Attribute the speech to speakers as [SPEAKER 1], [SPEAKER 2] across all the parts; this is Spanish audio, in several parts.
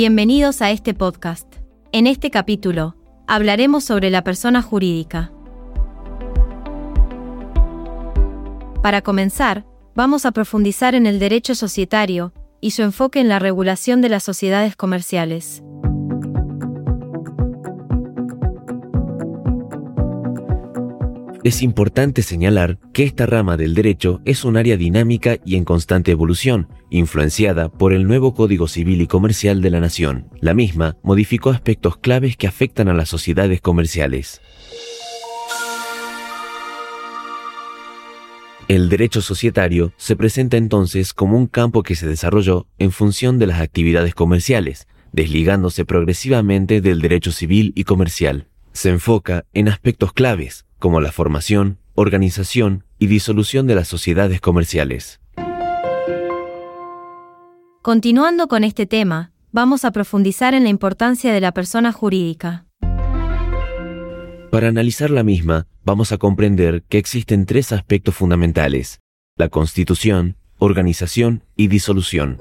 [SPEAKER 1] Bienvenidos a este podcast. En este capítulo, hablaremos sobre la persona jurídica. Para comenzar, vamos a profundizar en el derecho societario y su enfoque en la regulación de las sociedades comerciales.
[SPEAKER 2] Es importante señalar que esta rama del derecho es un área dinámica y en constante evolución, influenciada por el nuevo Código Civil y Comercial de la Nación. La misma modificó aspectos claves que afectan a las sociedades comerciales. El derecho societario se presenta entonces como un campo que se desarrolló en función de las actividades comerciales, desligándose progresivamente del derecho civil y comercial. Se enfoca en aspectos claves, como la formación, organización y disolución de las sociedades comerciales.
[SPEAKER 1] Continuando con este tema, vamos a profundizar en la importancia de la persona jurídica.
[SPEAKER 2] Para analizar la misma, vamos a comprender que existen tres aspectos fundamentales, la constitución, organización y disolución.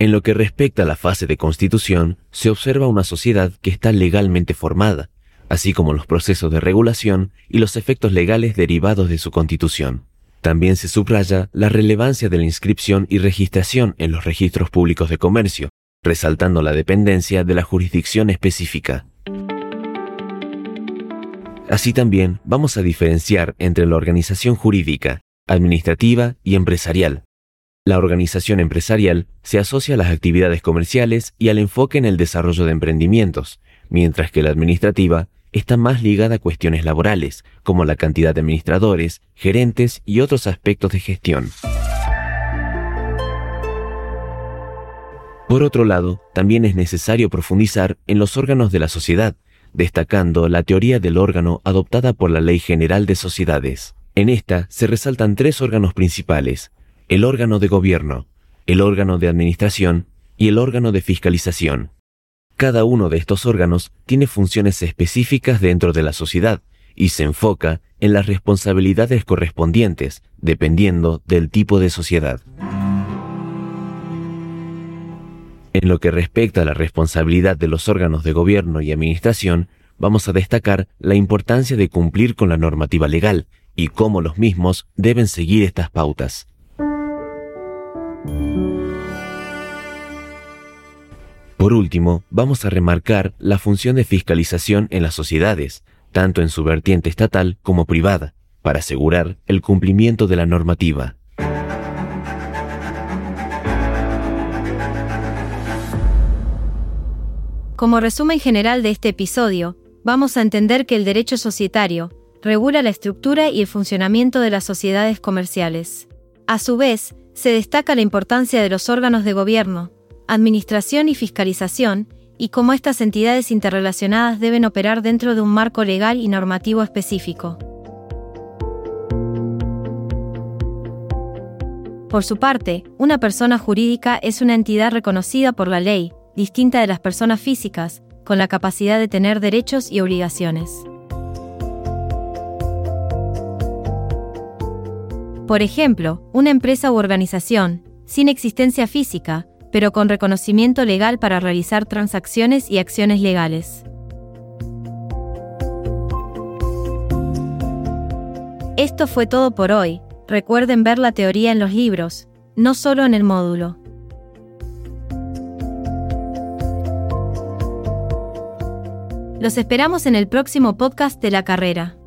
[SPEAKER 2] En lo que respecta a la fase de constitución, se observa una sociedad que está legalmente formada, así como los procesos de regulación y los efectos legales derivados de su constitución. También se subraya la relevancia de la inscripción y registración en los registros públicos de comercio, resaltando la dependencia de la jurisdicción específica. Así también vamos a diferenciar entre la organización jurídica, administrativa y empresarial, la organización empresarial se asocia a las actividades comerciales y al enfoque en el desarrollo de emprendimientos, mientras que la administrativa está más ligada a cuestiones laborales, como la cantidad de administradores, gerentes y otros aspectos de gestión. Por otro lado, también es necesario profundizar en los órganos de la sociedad, destacando la teoría del órgano adoptada por la Ley General de Sociedades. En esta se resaltan tres órganos principales, el órgano de gobierno, el órgano de administración y el órgano de fiscalización. Cada uno de estos órganos tiene funciones específicas dentro de la sociedad y se enfoca en las responsabilidades correspondientes, dependiendo del tipo de sociedad. En lo que respecta a la responsabilidad de los órganos de gobierno y administración, vamos a destacar la importancia de cumplir con la normativa legal y cómo los mismos deben seguir estas pautas. Por último, vamos a remarcar la función de fiscalización en las sociedades, tanto en su vertiente estatal como privada, para asegurar el cumplimiento de la normativa.
[SPEAKER 1] Como resumen general de este episodio, vamos a entender que el derecho societario regula la estructura y el funcionamiento de las sociedades comerciales. A su vez, se destaca la importancia de los órganos de gobierno, administración y fiscalización, y cómo estas entidades interrelacionadas deben operar dentro de un marco legal y normativo específico. Por su parte, una persona jurídica es una entidad reconocida por la ley, distinta de las personas físicas, con la capacidad de tener derechos y obligaciones. Por ejemplo, una empresa u organización, sin existencia física, pero con reconocimiento legal para realizar transacciones y acciones legales. Esto fue todo por hoy. Recuerden ver la teoría en los libros, no solo en el módulo. Los esperamos en el próximo podcast de la carrera.